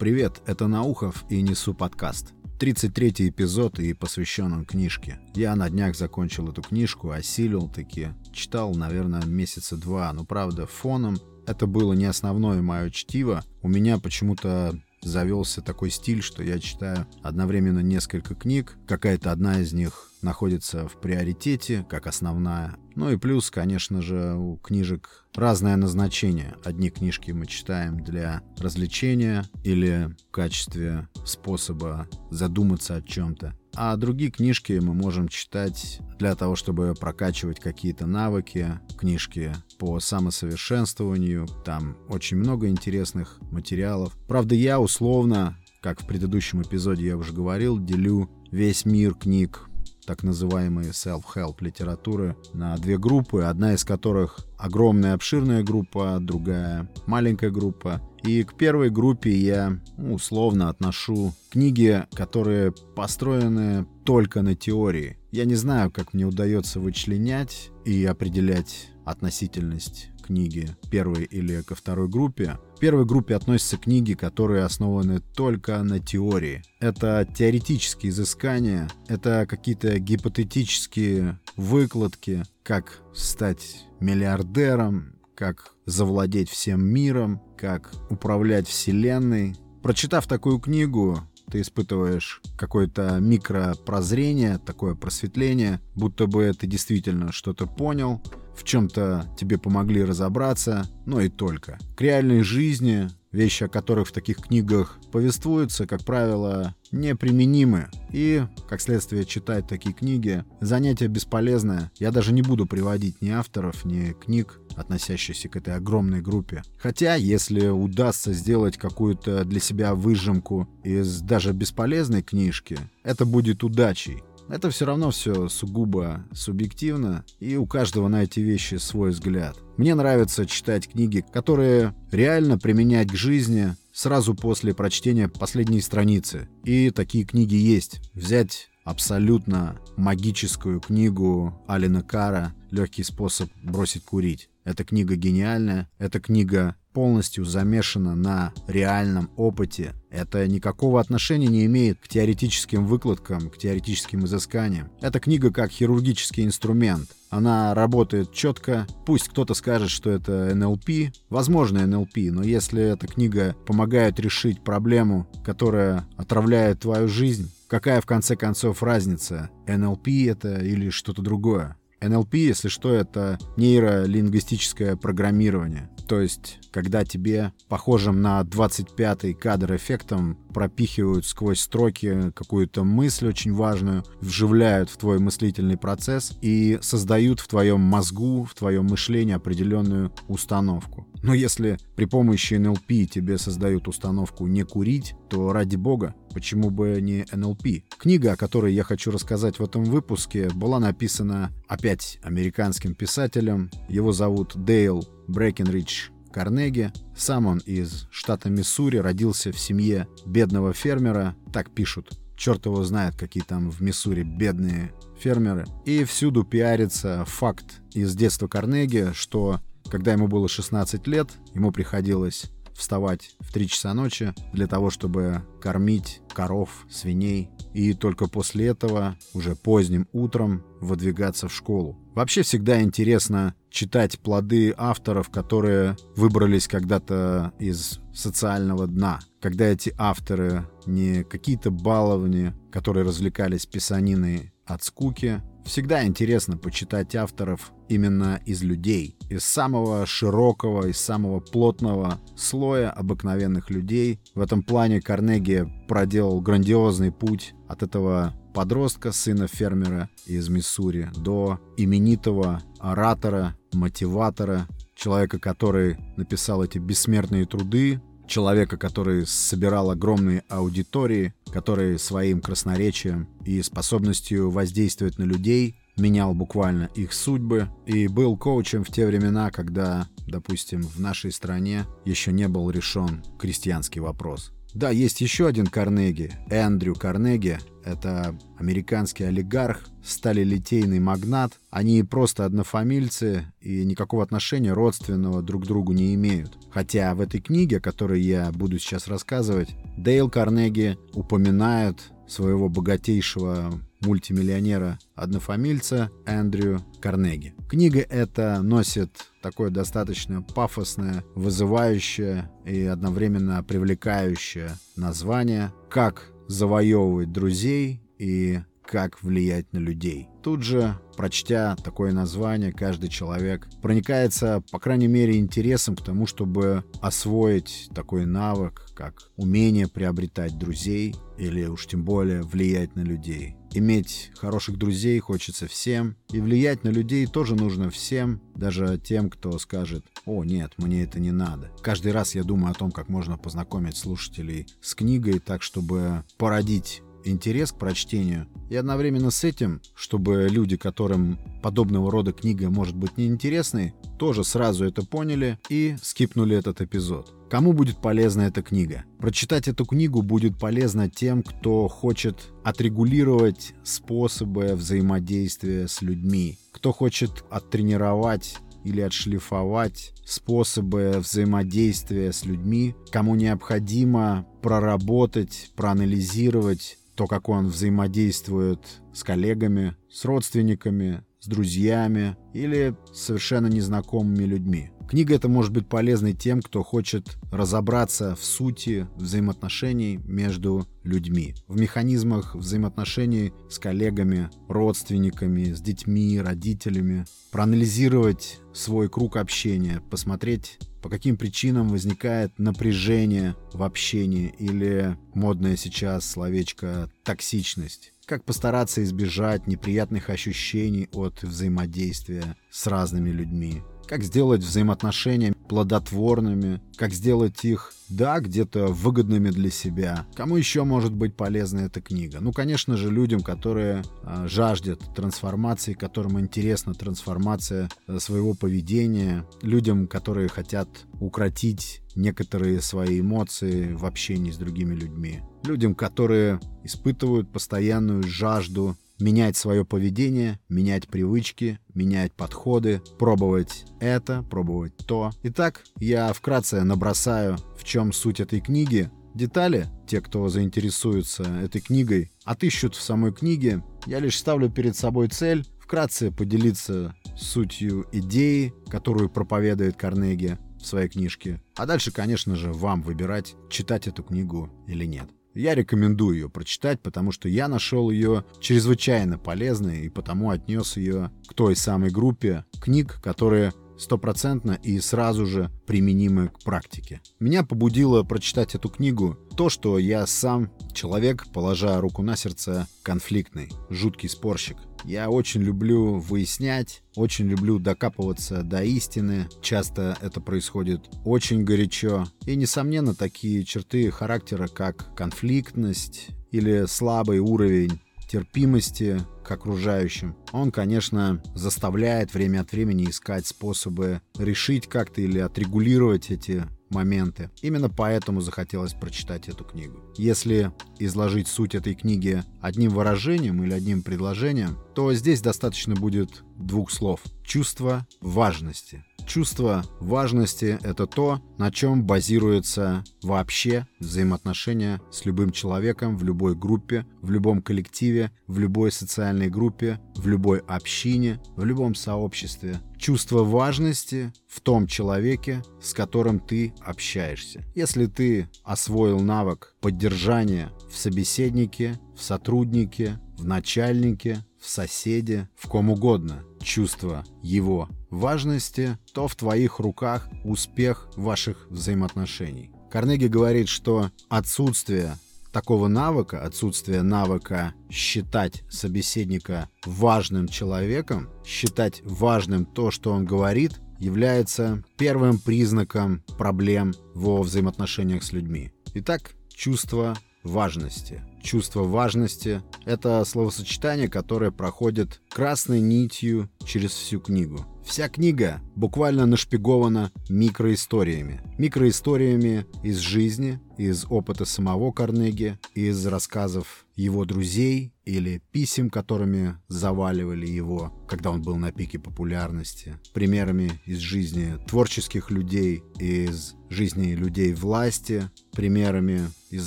Привет, это Наухов и Несу подкаст. 33 эпизод и посвящен он книжке. Я на днях закончил эту книжку, осилил таки. Читал, наверное, месяца два, но правда фоном. Это было не основное мое чтиво. У меня почему-то завелся такой стиль, что я читаю одновременно несколько книг. Какая-то одна из них находится в приоритете, как основная. Ну и плюс, конечно же, у книжек разное назначение. Одни книжки мы читаем для развлечения или в качестве способа задуматься о чем-то. А другие книжки мы можем читать для того, чтобы прокачивать какие-то навыки, книжки по самосовершенствованию. Там очень много интересных материалов. Правда, я условно, как в предыдущем эпизоде я уже говорил, делю весь мир книг так называемой self-help литературы на две группы, одна из которых огромная обширная группа, другая маленькая группа. И к первой группе я ну, условно отношу книги, которые построены только на теории. Я не знаю, как мне удается вычленять и определять относительность книги первой или ко второй группе. Первой группе относятся книги, которые основаны только на теории. Это теоретические изыскания, это какие-то гипотетические выкладки, как стать миллиардером, как завладеть всем миром, как управлять вселенной. Прочитав такую книгу, ты испытываешь какое-то микропрозрение, такое просветление, будто бы ты действительно что-то понял, в чем-то тебе помогли разобраться, но и только. К реальной жизни, вещи, о которых в таких книгах повествуются, как правило, неприменимы. И, как следствие, читать такие книги — занятие бесполезное. Я даже не буду приводить ни авторов, ни книг, относящихся к этой огромной группе. Хотя, если удастся сделать какую-то для себя выжимку из даже бесполезной книжки, это будет удачей. Это все равно все сугубо субъективно, и у каждого на эти вещи свой взгляд. Мне нравится читать книги, которые реально применять к жизни сразу после прочтения последней страницы. И такие книги есть. Взять абсолютно магическую книгу Алина Кара «Легкий способ бросить курить». Эта книга гениальная, эта книга полностью замешана на реальном опыте. Это никакого отношения не имеет к теоретическим выкладкам, к теоретическим изысканиям. Эта книга как хирургический инструмент. Она работает четко. Пусть кто-то скажет, что это НЛП. Возможно, НЛП, но если эта книга помогает решить проблему, которая отравляет твою жизнь, какая в конце концов разница, НЛП это или что-то другое? НЛП, если что, это нейролингвистическое программирование. То есть, когда тебе, похожим на 25-й кадр эффектом, пропихивают сквозь строки какую-то мысль очень важную, вживляют в твой мыслительный процесс и создают в твоем мозгу, в твоем мышлении определенную установку. Но если при помощи НЛП тебе создают установку не курить, то ради бога, почему бы не НЛП? Книга, о которой я хочу рассказать в этом выпуске, была написана опять американским писателем. Его зовут Дейл Брекенридж Карнеги. Сам он из штата Миссури, родился в семье бедного фермера, так пишут. Черт его знает, какие там в Миссури бедные фермеры. И всюду пиарится факт из детства Карнеги, что когда ему было 16 лет, ему приходилось вставать в 3 часа ночи для того, чтобы кормить коров, свиней, и только после этого, уже поздним утром, выдвигаться в школу. Вообще всегда интересно читать плоды авторов, которые выбрались когда-то из социального дна. Когда эти авторы не какие-то баловни, которые развлекались писаниной от скуки, Всегда интересно почитать авторов именно из людей, из самого широкого, из самого плотного слоя обыкновенных людей. В этом плане Карнеги проделал грандиозный путь от этого подростка, сына фермера из Миссури, до именитого оратора, мотиватора, человека, который написал эти бессмертные труды, человека, который собирал огромные аудитории, который своим красноречием и способностью воздействовать на людей менял буквально их судьбы и был коучем в те времена, когда, допустим, в нашей стране еще не был решен крестьянский вопрос. Да, есть еще один Карнеги, Эндрю Карнеги. Это американский олигарх, сталелитейный магнат. Они просто однофамильцы и никакого отношения родственного друг к другу не имеют. Хотя в этой книге, о которой я буду сейчас рассказывать, Дейл Карнеги упоминает своего богатейшего мультимиллионера-однофамильца Эндрю Карнеги. Книга эта носит такое достаточно пафосное, вызывающее и одновременно привлекающее название «Как завоевывать друзей и как влиять на людей. Тут же, прочтя такое название, каждый человек проникается, по крайней мере, интересом к тому, чтобы освоить такой навык, как умение приобретать друзей или уж тем более влиять на людей. Иметь хороших друзей хочется всем, и влиять на людей тоже нужно всем, даже тем, кто скажет «О, нет, мне это не надо». Каждый раз я думаю о том, как можно познакомить слушателей с книгой так, чтобы породить интерес к прочтению, и одновременно с этим, чтобы люди, которым подобного рода книга может быть неинтересной, тоже сразу это поняли и скипнули этот эпизод. Кому будет полезна эта книга? Прочитать эту книгу будет полезно тем, кто хочет отрегулировать способы взаимодействия с людьми, кто хочет оттренировать или отшлифовать способы взаимодействия с людьми, кому необходимо проработать, проанализировать то, как он взаимодействует с коллегами, с родственниками, с друзьями или совершенно незнакомыми людьми. Книга эта может быть полезной тем, кто хочет разобраться в сути взаимоотношений между людьми, в механизмах взаимоотношений с коллегами, родственниками, с детьми, родителями, проанализировать свой круг общения, посмотреть, по каким причинам возникает напряжение в общении или модное сейчас словечко «токсичность». Как постараться избежать неприятных ощущений от взаимодействия с разными людьми как сделать взаимоотношения плодотворными, как сделать их, да, где-то выгодными для себя. Кому еще может быть полезна эта книга? Ну, конечно же, людям, которые э, жаждут трансформации, которым интересна трансформация э, своего поведения, людям, которые хотят укротить некоторые свои эмоции в общении с другими людьми, людям, которые испытывают постоянную жажду менять свое поведение, менять привычки, менять подходы, пробовать это, пробовать то. Итак, я вкратце набросаю, в чем суть этой книги. Детали, те, кто заинтересуется этой книгой, отыщут в самой книге. Я лишь ставлю перед собой цель вкратце поделиться сутью идеи, которую проповедует Карнеги в своей книжке. А дальше, конечно же, вам выбирать, читать эту книгу или нет. Я рекомендую ее прочитать, потому что я нашел ее чрезвычайно полезной и потому отнес ее к той самой группе книг, которые стопроцентно и сразу же применимы к практике. Меня побудило прочитать эту книгу то, что я сам человек, положа руку на сердце, конфликтный, жуткий спорщик. Я очень люблю выяснять, очень люблю докапываться до истины. Часто это происходит очень горячо. И, несомненно, такие черты характера, как конфликтность или слабый уровень терпимости к окружающим. Он, конечно, заставляет время от времени искать способы решить как-то или отрегулировать эти моменты. Именно поэтому захотелось прочитать эту книгу. Если изложить суть этой книги одним выражением или одним предложением, то здесь достаточно будет двух слов. Чувство важности. Чувство важности — это то, на чем базируется вообще взаимоотношения с любым человеком в любой группе, в любом коллективе, в любой социальной группе, в любой общине, в любом сообществе. Чувство важности в том человеке, с которым ты общаешься. Если ты освоил навык поддержания в собеседнике, в сотруднике, в начальнике, в соседе, в ком угодно, чувство его важности, то в твоих руках успех ваших взаимоотношений. Карнеги говорит, что отсутствие такого навыка, отсутствие навыка считать собеседника важным человеком, считать важным то, что он говорит, является первым признаком проблем во взаимоотношениях с людьми. Итак, чувство важности. Чувство важности — это словосочетание, которое проходит красной нитью через всю книгу. Вся книга буквально нашпигована микроисториями. Микроисториями из жизни, из опыта самого Карнеги, из рассказов его друзей или писем, которыми заваливали его, когда он был на пике популярности, примерами из жизни творческих людей, из жизни людей власти, примерами из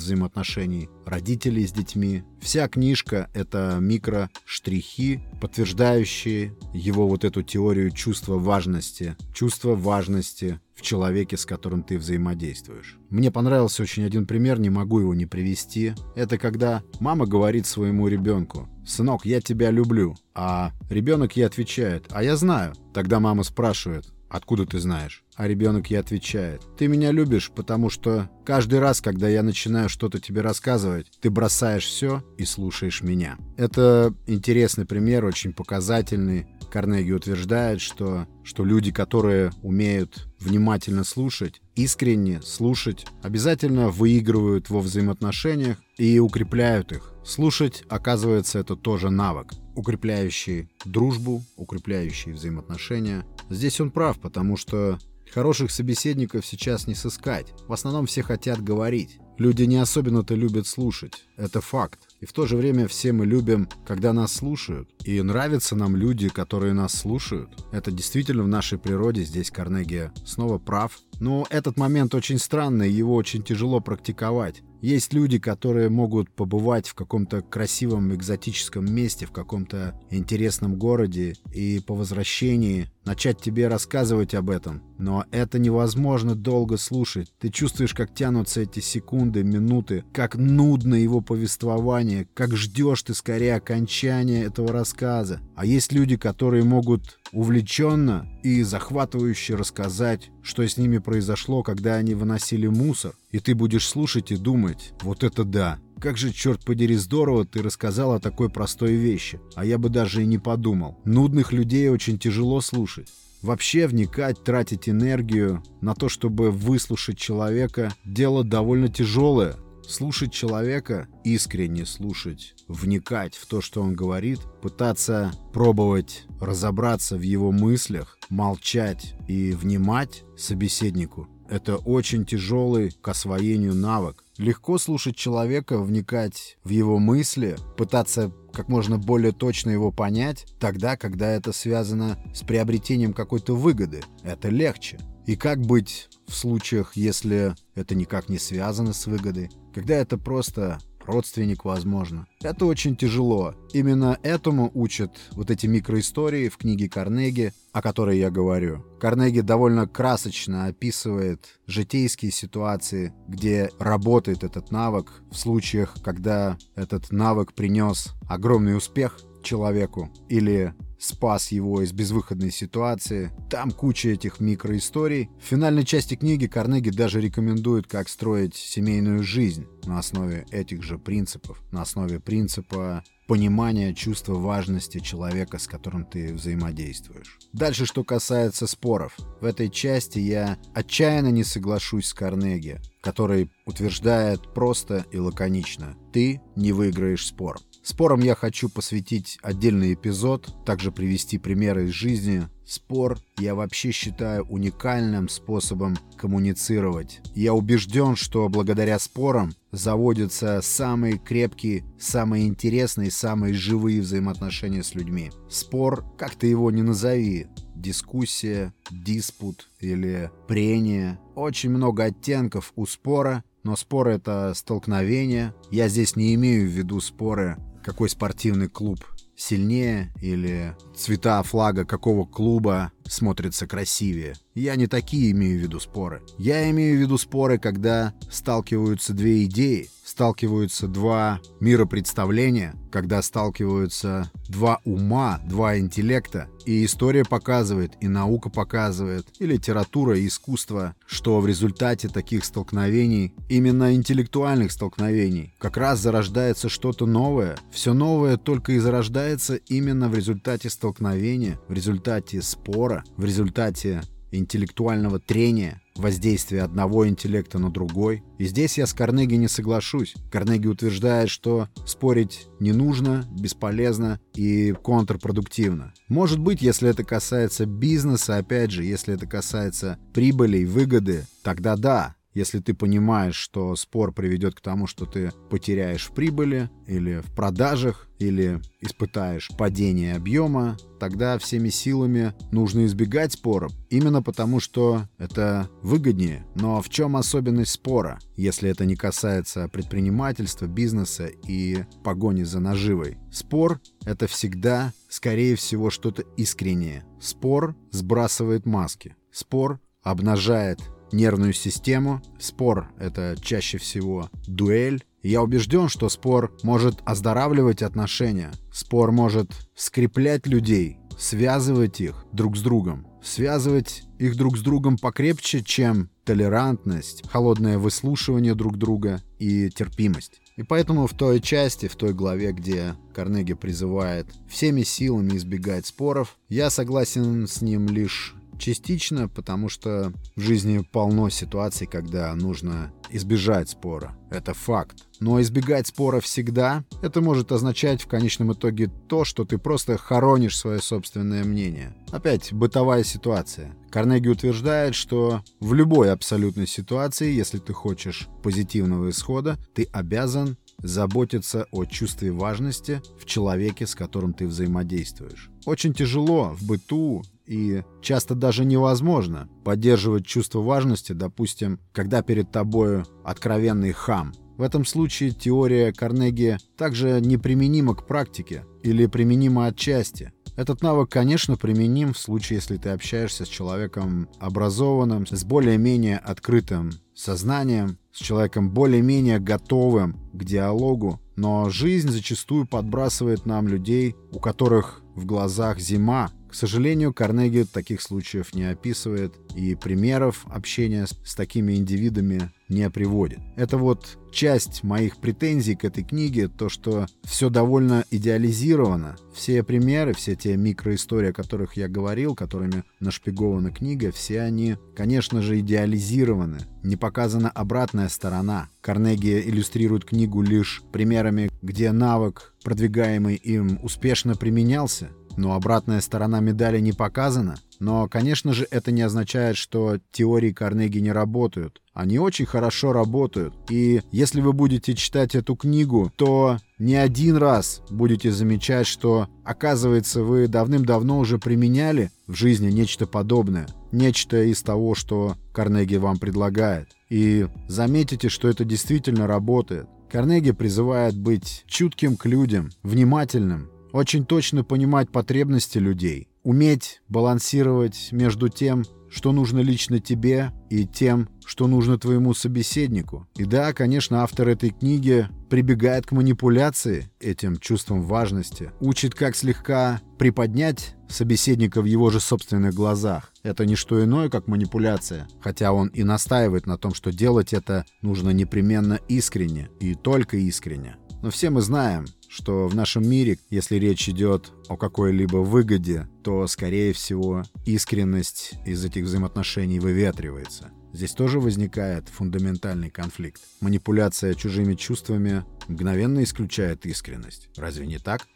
взаимоотношений родителей с детьми. Вся книжка — это микроштрихи, подтверждающие его вот эту теорию чувства важности, чувства важности в человеке, с которым ты взаимодействуешь. Мне понравился очень один пример, не могу его не привести. Это когда мама говорит своему ребенку, «Сынок, я тебя люблю». А ребенок ей отвечает, «А я знаю». Тогда мама спрашивает, «Откуда ты знаешь?» А ребенок ей отвечает, «Ты меня любишь, потому что каждый раз, когда я начинаю что-то тебе рассказывать, ты бросаешь все и слушаешь меня». Это интересный пример, очень показательный. Карнеги утверждает, что, что люди, которые умеют внимательно слушать, искренне слушать, обязательно выигрывают во взаимоотношениях и укрепляют их. Слушать, оказывается, это тоже навык, укрепляющий дружбу, укрепляющий взаимоотношения. Здесь он прав, потому что хороших собеседников сейчас не сыскать. В основном все хотят говорить. Люди не особенно-то любят слушать. Это факт. И в то же время все мы любим, когда нас слушают. И нравятся нам люди, которые нас слушают. Это действительно в нашей природе. Здесь Карнеги снова прав. Но этот момент очень странный, его очень тяжело практиковать. Есть люди, которые могут побывать в каком-то красивом экзотическом месте, в каком-то интересном городе, и по возвращении начать тебе рассказывать об этом. Но это невозможно долго слушать. Ты чувствуешь, как тянутся эти секунды, минуты, как нудно его повествование, как ждешь ты скорее окончания этого рассказа. А есть люди, которые могут увлеченно и захватывающе рассказать, что с ними произошло, когда они выносили мусор, и ты будешь слушать и думать, вот это да, как же, черт подери, здорово ты рассказал о такой простой вещи, а я бы даже и не подумал. Нудных людей очень тяжело слушать. Вообще вникать, тратить энергию на то, чтобы выслушать человека, дело довольно тяжелое. Слушать человека, искренне слушать, вникать в то, что он говорит, пытаться пробовать разобраться в его мыслях, молчать и внимать собеседнику – это очень тяжелый к освоению навык. Легко слушать человека, вникать в его мысли, пытаться как можно более точно его понять, тогда, когда это связано с приобретением какой-то выгоды. Это легче. И как быть в случаях, если это никак не связано с выгодой? Когда это просто родственник, возможно. Это очень тяжело. Именно этому учат вот эти микроистории в книге Карнеги, о которой я говорю. Карнеги довольно красочно описывает житейские ситуации, где работает этот навык в случаях, когда этот навык принес огромный успех человеку или спас его из безвыходной ситуации. Там куча этих микроисторий. В финальной части книги Карнеги даже рекомендует, как строить семейную жизнь на основе этих же принципов, на основе принципа понимания чувства важности человека, с которым ты взаимодействуешь. Дальше, что касается споров. В этой части я отчаянно не соглашусь с Карнеги, который утверждает просто и лаконично «ты не выиграешь спор». Спорам я хочу посвятить отдельный эпизод, также привести примеры из жизни. Спор я вообще считаю уникальным способом коммуницировать. Я убежден, что благодаря спорам заводятся самые крепкие, самые интересные, самые живые взаимоотношения с людьми. Спор, как ты его ни назови, дискуссия, диспут или прение. Очень много оттенков у спора, но спор — это столкновение. Я здесь не имею в виду споры какой спортивный клуб сильнее или цвета флага какого клуба смотрятся красивее. Я не такие имею в виду споры. Я имею в виду споры, когда сталкиваются две идеи, сталкиваются два миропредставления, когда сталкиваются два ума, два интеллекта. И история показывает, и наука показывает, и литература, и искусство, что в результате таких столкновений, именно интеллектуальных столкновений, как раз зарождается что-то новое. Все новое только и зарождается именно в результате столкновения, в результате спора, в результате интеллектуального трения, воздействия одного интеллекта на другой. И здесь я с Карнеги не соглашусь. Карнеги утверждает, что спорить не нужно, бесполезно и контрпродуктивно. Может быть, если это касается бизнеса, опять же, если это касается прибыли и выгоды, тогда да, если ты понимаешь, что спор приведет к тому, что ты потеряешь в прибыли или в продажах, или испытаешь падение объема, тогда всеми силами нужно избегать споров, именно потому что это выгоднее. Но в чем особенность спора, если это не касается предпринимательства, бизнеса и погони за наживой? Спор — это всегда, скорее всего, что-то искреннее. Спор сбрасывает маски. Спор обнажает нервную систему. Спор — это чаще всего дуэль. Я убежден, что спор может оздоравливать отношения. Спор может скреплять людей, связывать их друг с другом. Связывать их друг с другом покрепче, чем толерантность, холодное выслушивание друг друга и терпимость. И поэтому в той части, в той главе, где Карнеги призывает всеми силами избегать споров, я согласен с ним лишь Частично, потому что в жизни полно ситуаций, когда нужно избежать спора. Это факт. Но избегать спора всегда, это может означать в конечном итоге то, что ты просто хоронишь свое собственное мнение. Опять, бытовая ситуация. Карнеги утверждает, что в любой абсолютной ситуации, если ты хочешь позитивного исхода, ты обязан заботиться о чувстве важности в человеке, с которым ты взаимодействуешь. Очень тяжело в быту и часто даже невозможно поддерживать чувство важности, допустим, когда перед тобою откровенный хам. В этом случае теория Карнеги также неприменима к практике или применима отчасти. Этот навык, конечно, применим в случае, если ты общаешься с человеком образованным, с более-менее открытым сознанием, с человеком более-менее готовым к диалогу, но жизнь зачастую подбрасывает нам людей, у которых в глазах зима, к сожалению, Карнеги таких случаев не описывает и примеров общения с, такими индивидами не приводит. Это вот часть моих претензий к этой книге, то, что все довольно идеализировано. Все примеры, все те микроистории, о которых я говорил, которыми нашпигована книга, все они, конечно же, идеализированы. Не показана обратная сторона. Карнеги иллюстрирует книгу лишь примерами, где навык, продвигаемый им, успешно применялся, но обратная сторона медали не показана. Но, конечно же, это не означает, что теории Карнеги не работают. Они очень хорошо работают. И если вы будете читать эту книгу, то не один раз будете замечать, что, оказывается, вы давным-давно уже применяли в жизни нечто подобное. Нечто из того, что Карнеги вам предлагает. И заметите, что это действительно работает. Карнеги призывает быть чутким к людям, внимательным, очень точно понимать потребности людей, уметь балансировать между тем, что нужно лично тебе, и тем, что нужно твоему собеседнику. И да, конечно, автор этой книги прибегает к манипуляции этим чувством важности, учит, как слегка приподнять собеседника в его же собственных глазах. Это не что иное, как манипуляция, хотя он и настаивает на том, что делать это нужно непременно искренне и только искренне. Но все мы знаем, что в нашем мире, если речь идет о какой-либо выгоде, то, скорее всего, искренность из этих взаимоотношений выветривается. Здесь тоже возникает фундаментальный конфликт. Манипуляция чужими чувствами мгновенно исключает искренность. Разве не так?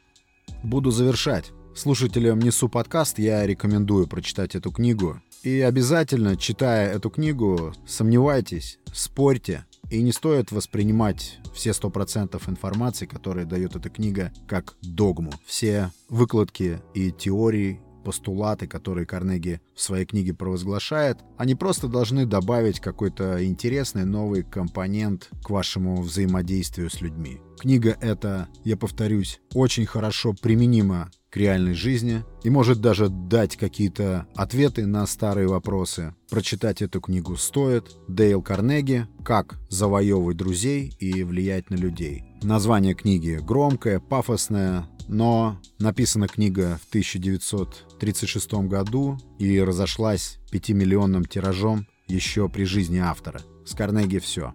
Буду завершать. Слушателям «Несу подкаст» я рекомендую прочитать эту книгу. И обязательно, читая эту книгу, сомневайтесь, спорьте, и не стоит воспринимать все 100% информации, которые дает эта книга, как догму. Все выкладки и теории, постулаты, которые Карнеги в своей книге провозглашает, они просто должны добавить какой-то интересный новый компонент к вашему взаимодействию с людьми. Книга эта, я повторюсь, очень хорошо применима к реальной жизни и может даже дать какие-то ответы на старые вопросы. Прочитать эту книгу стоит. Дейл Карнеги «Как завоевывать друзей и влиять на людей». Название книги громкое, пафосное, но написана книга в 1936 году и разошлась пятимиллионным тиражом еще при жизни автора. С Карнеги все.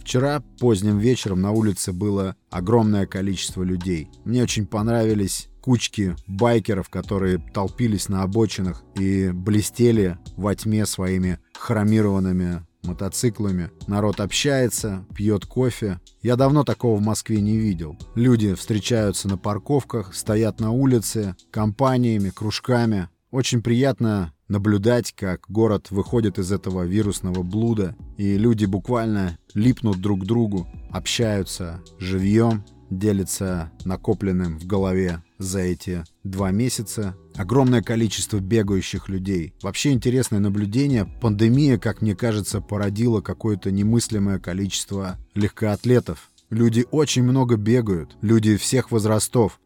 Вчера поздним вечером на улице было огромное количество людей. Мне очень понравились кучки байкеров, которые толпились на обочинах и блестели во тьме своими хромированными мотоциклами. Народ общается, пьет кофе. Я давно такого в Москве не видел. Люди встречаются на парковках, стоят на улице, компаниями, кружками. Очень приятно наблюдать, как город выходит из этого вирусного блуда, и люди буквально липнут друг к другу, общаются живьем, делятся накопленным в голове за эти два месяца. Огромное количество бегающих людей. Вообще интересное наблюдение. Пандемия, как мне кажется, породила какое-то немыслимое количество легкоатлетов. Люди очень много бегают. Люди всех возрастов.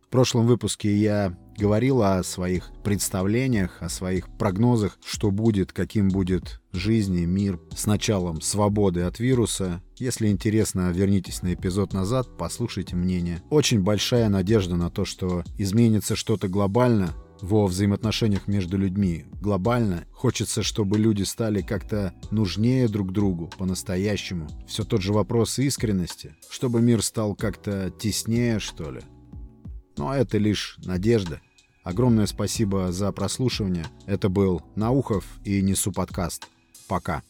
В прошлом выпуске я говорил о своих представлениях, о своих прогнозах, что будет, каким будет жизнь и мир с началом свободы от вируса. Если интересно, вернитесь на эпизод назад, послушайте мнение. Очень большая надежда на то, что изменится что-то глобально, во взаимоотношениях между людьми глобально. Хочется, чтобы люди стали как-то нужнее друг другу по-настоящему. Все тот же вопрос искренности. Чтобы мир стал как-то теснее, что ли. Но это лишь надежда. Огромное спасибо за прослушивание. Это был Наухов и Несу подкаст. Пока.